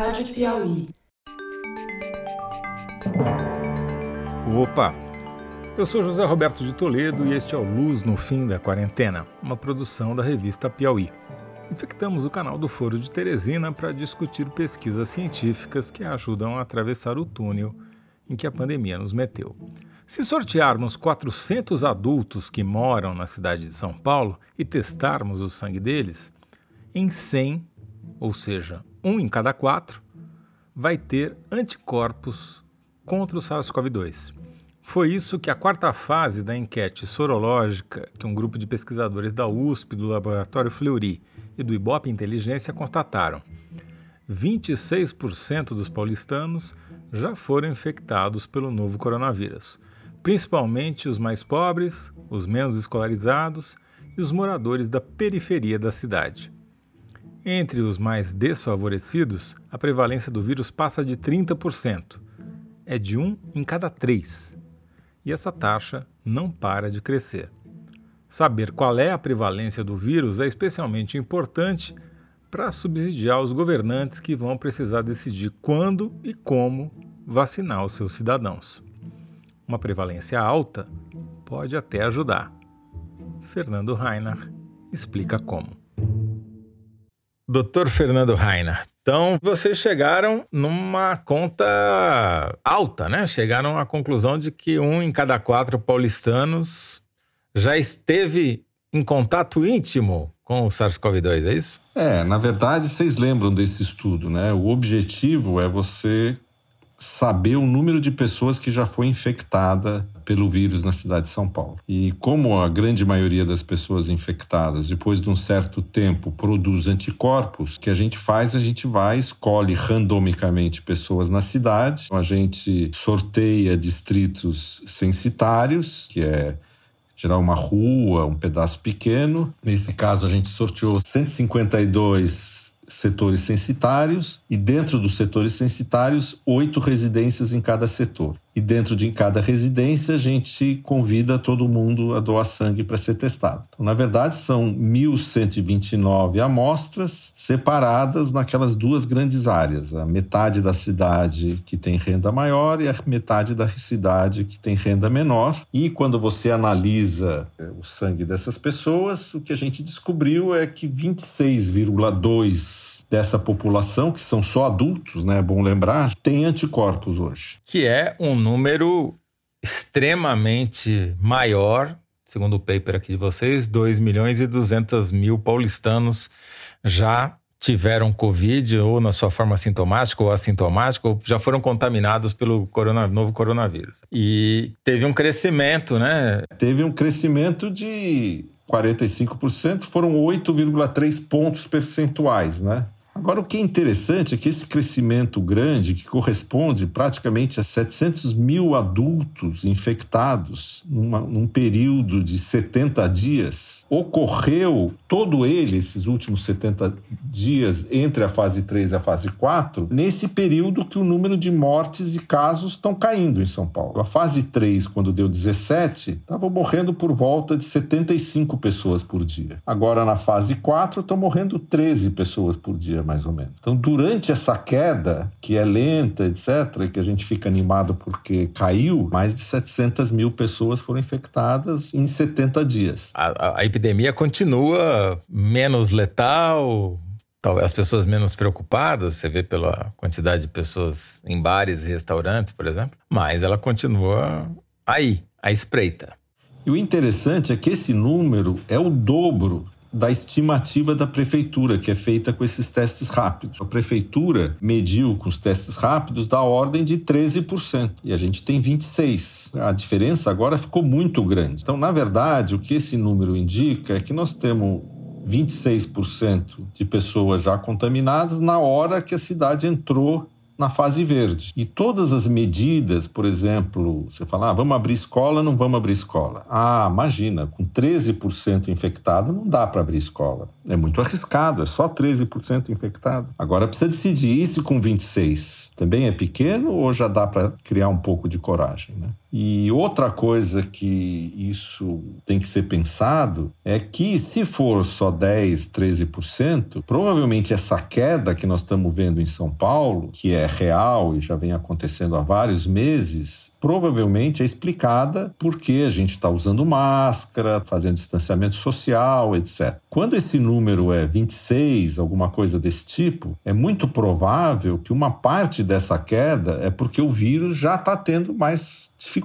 Rádio Piauí. Opa! Eu sou José Roberto de Toledo e este é o Luz no Fim da Quarentena, uma produção da revista Piauí. Infectamos o canal do Foro de Teresina para discutir pesquisas científicas que ajudam a atravessar o túnel em que a pandemia nos meteu. Se sortearmos 400 adultos que moram na cidade de São Paulo e testarmos o sangue deles, em 100, ou seja, um em cada quatro, vai ter anticorpos contra o SARS-CoV-2. Foi isso que a quarta fase da enquete sorológica que um grupo de pesquisadores da USP, do Laboratório Fleury e do Ibope Inteligência constataram. 26% dos paulistanos já foram infectados pelo novo coronavírus principalmente os mais pobres, os menos escolarizados e os moradores da periferia da cidade. Entre os mais desfavorecidos, a prevalência do vírus passa de 30%. É de um em cada três. E essa taxa não para de crescer. Saber qual é a prevalência do vírus é especialmente importante para subsidiar os governantes que vão precisar decidir quando e como vacinar os seus cidadãos uma prevalência alta pode até ajudar. Fernando Rainer explica como. Doutor Fernando Rainer, então vocês chegaram numa conta alta, né? Chegaram à conclusão de que um em cada quatro paulistanos já esteve em contato íntimo com o SARS-CoV-2, é isso? É, na verdade, vocês lembram desse estudo, né? O objetivo é você saber o número de pessoas que já foi infectada pelo vírus na cidade de São Paulo. E como a grande maioria das pessoas infectadas, depois de um certo tempo, produz anticorpos, o que a gente faz, a gente vai, escolhe randomicamente pessoas na cidade, a gente sorteia distritos censitários, que é gerar uma rua, um pedaço pequeno. Nesse caso, a gente sorteou 152 setores censitários e dentro dos setores censitários, oito residências em cada setor. E dentro de cada residência, a gente convida todo mundo a doar sangue para ser testado. Então, na verdade, são 1.129 amostras separadas naquelas duas grandes áreas: a metade da cidade que tem renda maior e a metade da cidade que tem renda menor. E quando você analisa eh, o sangue dessas pessoas, o que a gente descobriu é que 26,2 dessa população, que são só adultos, né? É bom lembrar, tem anticorpos hoje. Que é um número extremamente maior, segundo o paper aqui de vocês, 2 milhões e 200 mil paulistanos já tiveram Covid ou na sua forma sintomática ou assintomática ou já foram contaminados pelo corona, novo coronavírus. E teve um crescimento, né? Teve um crescimento de 45%, foram 8,3 pontos percentuais, né? Agora, o que é interessante é que esse crescimento grande, que corresponde praticamente a 700 mil adultos infectados numa, num período de 70 dias, ocorreu todo ele, esses últimos 70 dias, entre a fase 3 e a fase 4, nesse período que o número de mortes e casos estão caindo em São Paulo. A fase 3, quando deu 17, estava morrendo por volta de 75 pessoas por dia. Agora, na fase 4, estão morrendo 13 pessoas por dia mais ou menos. Então, durante essa queda, que é lenta, etc., que a gente fica animado porque caiu, mais de 700 mil pessoas foram infectadas em 70 dias. A, a, a epidemia continua menos letal, as pessoas menos preocupadas, você vê pela quantidade de pessoas em bares e restaurantes, por exemplo, mas ela continua aí, à espreita. E o interessante é que esse número é o dobro da estimativa da prefeitura, que é feita com esses testes rápidos. A prefeitura mediu com os testes rápidos da ordem de 13%, e a gente tem 26%. A diferença agora ficou muito grande. Então, na verdade, o que esse número indica é que nós temos 26% de pessoas já contaminadas na hora que a cidade entrou na fase verde. E todas as medidas, por exemplo, você fala, ah, vamos abrir escola, não vamos abrir escola. Ah, imagina, com 13% infectado não dá para abrir escola. É muito arriscado, é só 13% infectado. Agora precisa decidir, se com 26? Também é pequeno ou já dá para criar um pouco de coragem, né? E outra coisa que isso tem que ser pensado é que, se for só 10, 13%, provavelmente essa queda que nós estamos vendo em São Paulo, que é real e já vem acontecendo há vários meses, provavelmente é explicada porque a gente está usando máscara, fazendo distanciamento social, etc. Quando esse número é 26, alguma coisa desse tipo, é muito provável que uma parte dessa queda é porque o vírus já está tendo mais dificuldade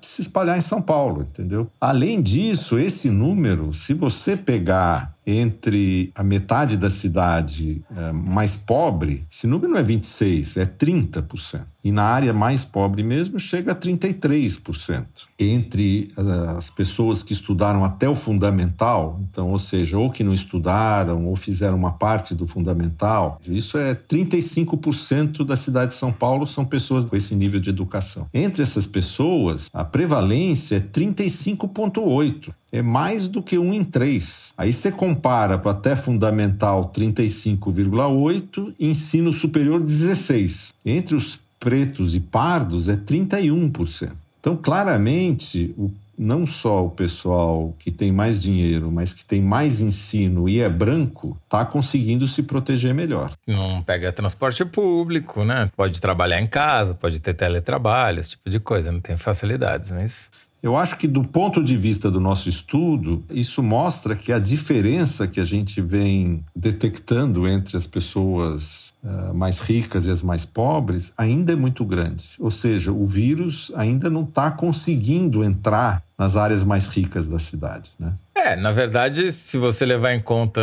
de se espalhar em São Paulo, entendeu? Além disso, esse número, se você pegar entre a metade da cidade é, mais pobre, esse número não é 26, é 30%. E na área mais pobre mesmo chega a 33%. Entre uh, as pessoas que estudaram até o fundamental, então, ou seja, ou que não estudaram ou fizeram uma parte do fundamental, isso é 35% da cidade de São Paulo são pessoas com esse nível de educação. Entre essas pessoas, a prevalência é 35,8% é mais do que um em três. Aí você compara para até fundamental 35,8, ensino superior 16. Entre os pretos e pardos é 31%. Então, claramente, o, não só o pessoal que tem mais dinheiro, mas que tem mais ensino e é branco, está conseguindo se proteger melhor. Não pega transporte público, né? Pode trabalhar em casa, pode ter teletrabalho, esse tipo de coisa, não tem facilidades, não é isso? Eu acho que, do ponto de vista do nosso estudo, isso mostra que a diferença que a gente vem detectando entre as pessoas uh, mais ricas e as mais pobres ainda é muito grande. Ou seja, o vírus ainda não está conseguindo entrar nas áreas mais ricas da cidade, né? É, na verdade, se você levar em conta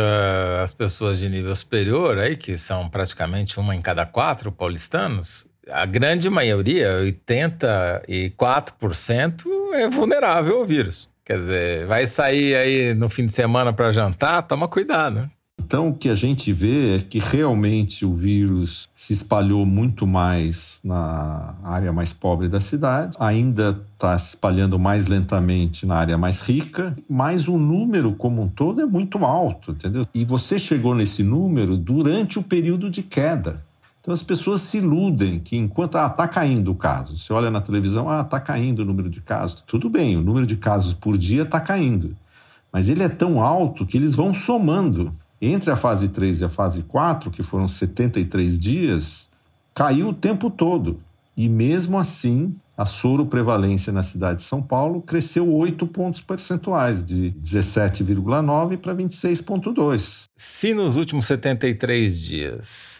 as pessoas de nível superior, aí, que são praticamente uma em cada quatro paulistanos, a grande maioria, 84%, é vulnerável ao vírus. Quer dizer, vai sair aí no fim de semana para jantar, toma cuidado. Então, o que a gente vê é que realmente o vírus se espalhou muito mais na área mais pobre da cidade, ainda está se espalhando mais lentamente na área mais rica, mas o número como um todo é muito alto, entendeu? E você chegou nesse número durante o período de queda. Então as pessoas se iludem que enquanto ah, está caindo o caso, você olha na televisão, ah, está caindo o número de casos. Tudo bem, o número de casos por dia está caindo. Mas ele é tão alto que eles vão somando. Entre a fase 3 e a fase 4, que foram 73 dias, caiu o tempo todo. E mesmo assim, a soro prevalência na cidade de São Paulo cresceu 8 pontos percentuais, de 17,9 para 26,2. Se nos últimos 73 dias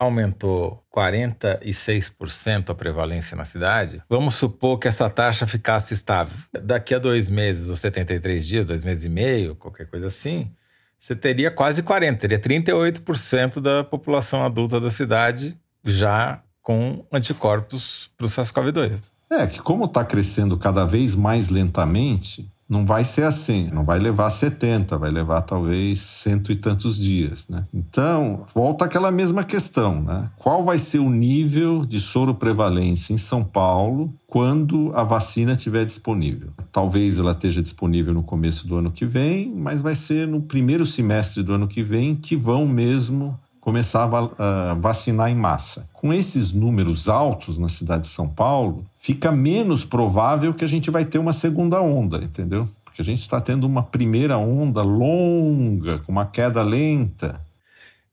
aumentou 46% a prevalência na cidade, vamos supor que essa taxa ficasse estável. Daqui a dois meses, ou 73 dias, dois meses e meio, qualquer coisa assim, você teria quase 40%, teria 38% da população adulta da cidade já com anticorpos para o SARS-CoV-2. É, que como está crescendo cada vez mais lentamente, não vai ser assim, não vai levar 70, vai levar talvez cento e tantos dias, né? Então, volta aquela mesma questão, né? Qual vai ser o nível de soro prevalência em São Paulo quando a vacina estiver disponível? Talvez ela esteja disponível no começo do ano que vem, mas vai ser no primeiro semestre do ano que vem que vão mesmo começar a vacinar em massa. Com esses números altos na cidade de São Paulo, fica menos provável que a gente vai ter uma segunda onda, entendeu? Porque a gente está tendo uma primeira onda longa, com uma queda lenta.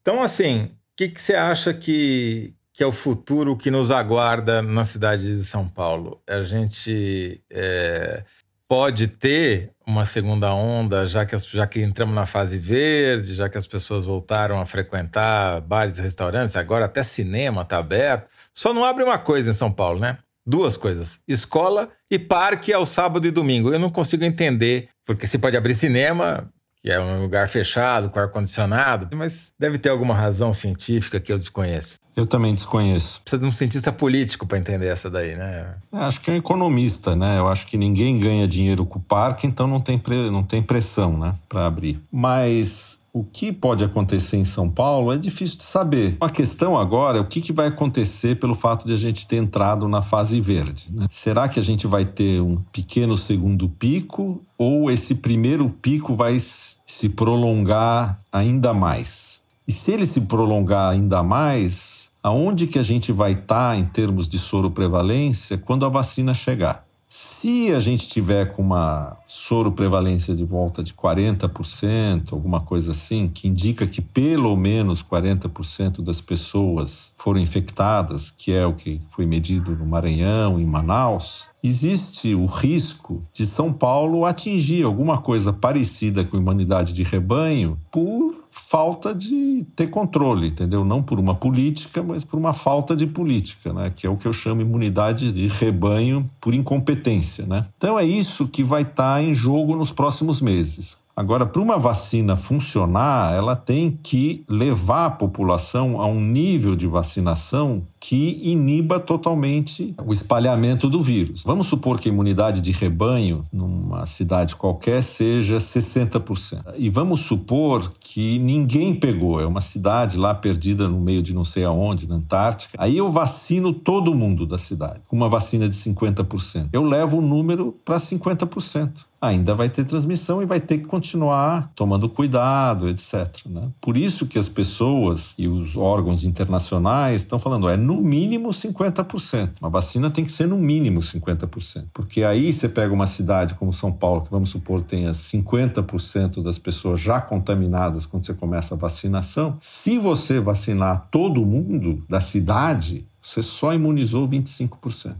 Então, assim, o que, que você acha que, que é o futuro que nos aguarda na cidade de São Paulo? A gente é, pode ter uma segunda onda, já que, já que entramos na fase verde, já que as pessoas voltaram a frequentar bares restaurantes, agora até cinema está aberto. Só não abre uma coisa em São Paulo, né? Duas coisas: escola e parque ao sábado e domingo. Eu não consigo entender, porque se pode abrir cinema, que é um lugar fechado, com ar-condicionado, mas deve ter alguma razão científica que eu desconheço. Eu também desconheço. Precisa de um cientista político para entender essa daí, né? Acho que é um economista, né? Eu acho que ninguém ganha dinheiro com o parque, então não tem, pre... não tem pressão, né, para abrir. Mas O que pode acontecer em São Paulo é difícil de saber. A questão agora é o que, que vai acontecer pelo fato de a gente ter entrado na fase verde. Né? Será que a gente vai ter um pequeno segundo pico ou esse primeiro pico vai se prolongar ainda mais? E se ele se prolongar ainda mais, aonde que a gente vai estar tá em termos de soro prevalência quando a vacina chegar? Se a gente tiver com uma soro prevalência de volta de 40%, alguma coisa assim, que indica que pelo menos 40% das pessoas foram infectadas, que é o que foi medido no Maranhão, em Manaus, existe o risco de São Paulo atingir alguma coisa parecida com imunidade de rebanho por falta de ter controle, entendeu? Não por uma política, mas por uma falta de política, né? Que é o que eu chamo imunidade de rebanho por incompetência, né? Então é isso que vai estar tá em jogo nos próximos meses. Agora, para uma vacina funcionar, ela tem que levar a população a um nível de vacinação que iniba totalmente o espalhamento do vírus. Vamos supor que a imunidade de rebanho numa cidade qualquer seja 60%. E vamos supor que ninguém pegou, é uma cidade lá perdida no meio de não sei aonde, na Antártica. Aí eu vacino todo mundo da cidade com uma vacina de 50%. Eu levo o número para 50% ainda vai ter transmissão e vai ter que continuar tomando cuidado, etc. Né? Por isso que as pessoas e os órgãos internacionais estão falando, é no mínimo 50%. Uma vacina tem que ser no mínimo 50%. Porque aí você pega uma cidade como São Paulo, que vamos supor tenha 50% das pessoas já contaminadas quando você começa a vacinação. Se você vacinar todo mundo da cidade, você só imunizou 25%.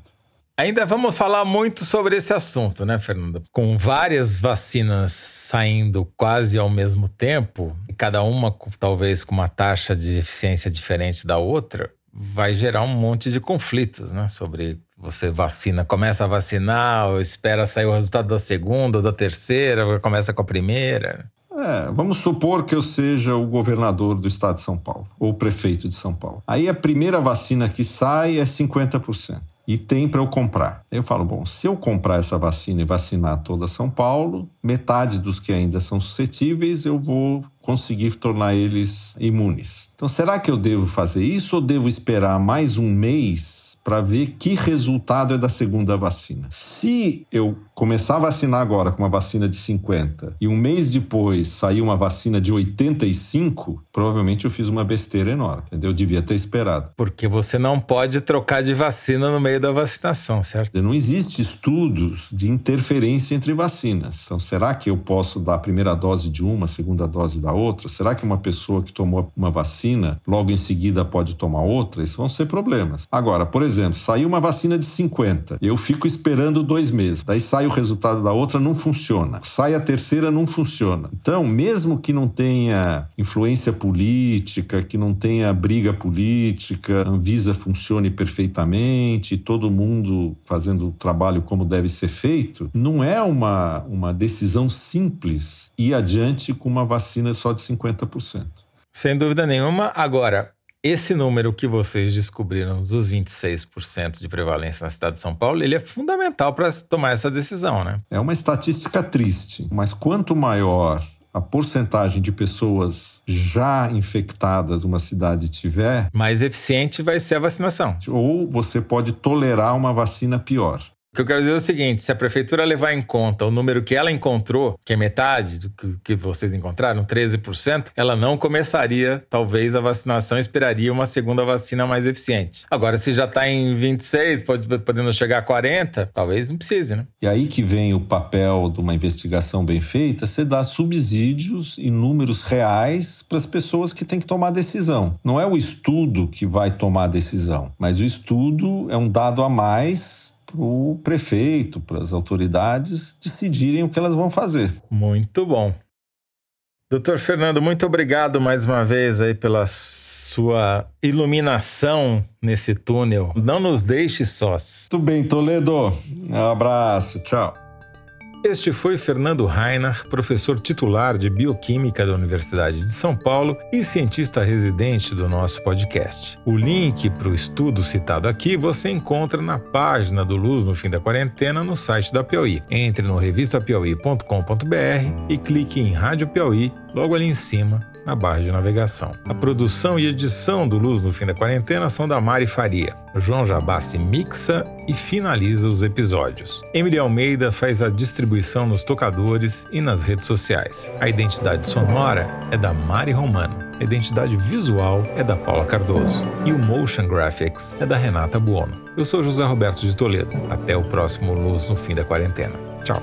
Ainda vamos falar muito sobre esse assunto, né, Fernanda? Com várias vacinas saindo quase ao mesmo tempo, cada uma talvez com uma taxa de eficiência diferente da outra, vai gerar um monte de conflitos, né? Sobre você vacina, começa a vacinar, espera sair o resultado da segunda ou da terceira, começa com a primeira. É, vamos supor que eu seja o governador do estado de São Paulo, ou prefeito de São Paulo. Aí a primeira vacina que sai é 50% e tem para eu comprar. Eu falo, bom, se eu comprar essa vacina e vacinar toda São Paulo, metade dos que ainda são suscetíveis eu vou conseguir tornar eles imunes. Então, será que eu devo fazer isso ou devo esperar mais um mês para ver que resultado é da segunda vacina. Se eu começar a vacinar agora com uma vacina de 50 e um mês depois sair uma vacina de 85, provavelmente eu fiz uma besteira enorme, entendeu? Eu devia ter esperado. Porque você não pode trocar de vacina no meio da vacinação, certo? Não existe estudos de interferência entre vacinas. Então, será que eu posso dar a primeira dose de uma, a segunda dose da outra? Será que uma pessoa que tomou uma vacina logo em seguida pode tomar outra? Isso vão ser problemas. Agora, por exemplo, exemplo, saiu uma vacina de 50, eu fico esperando dois meses, daí sai o resultado da outra, não funciona. Sai a terceira, não funciona. Então, mesmo que não tenha influência política, que não tenha briga política, a Anvisa funcione perfeitamente, todo mundo fazendo o trabalho como deve ser feito, não é uma, uma decisão simples ir adiante com uma vacina só de 50%. Sem dúvida nenhuma. Agora, esse número que vocês descobriram dos 26% de prevalência na cidade de São Paulo, ele é fundamental para tomar essa decisão, né? É uma estatística triste, mas quanto maior a porcentagem de pessoas já infectadas uma cidade tiver, mais eficiente vai ser a vacinação. Ou você pode tolerar uma vacina pior. Que eu quero dizer é o seguinte: se a prefeitura levar em conta o número que ela encontrou, que é metade do que, vocês encontraram, 13%, ela não começaria, talvez, a vacinação, esperaria uma segunda vacina mais eficiente. Agora, se já está em 26, pode, podendo chegar a 40, talvez não precise, né? E aí que vem o papel de uma investigação bem feita, você dá subsídios e números reais para as pessoas que têm que tomar decisão. Não é o estudo que vai tomar a decisão, mas o estudo é um dado a mais para o prefeito, para as autoridades decidirem o que elas vão fazer. Muito bom. Doutor Fernando, muito obrigado mais uma vez aí pela sua iluminação nesse túnel. Não nos deixe sós. Tudo bem, Toledo. Um abraço, tchau. Este foi Fernando Reiner, professor titular de Bioquímica da Universidade de São Paulo e cientista residente do nosso podcast. O link para o estudo citado aqui você encontra na página do Luz no Fim da Quarentena no site da Piauí. Entre no revistapiauí.com.br e clique em Rádio Piauí logo ali em cima na barra de navegação. A produção e edição do Luz no Fim da Quarentena são da Mari Faria. João Jabassi mixa e finaliza os episódios. Emily Almeida faz a distribuição nos tocadores e nas redes sociais. A identidade sonora é da Mari Romano. A identidade visual é da Paula Cardoso. E o Motion Graphics é da Renata Buono. Eu sou José Roberto de Toledo. Até o próximo Luz no Fim da Quarentena. Tchau.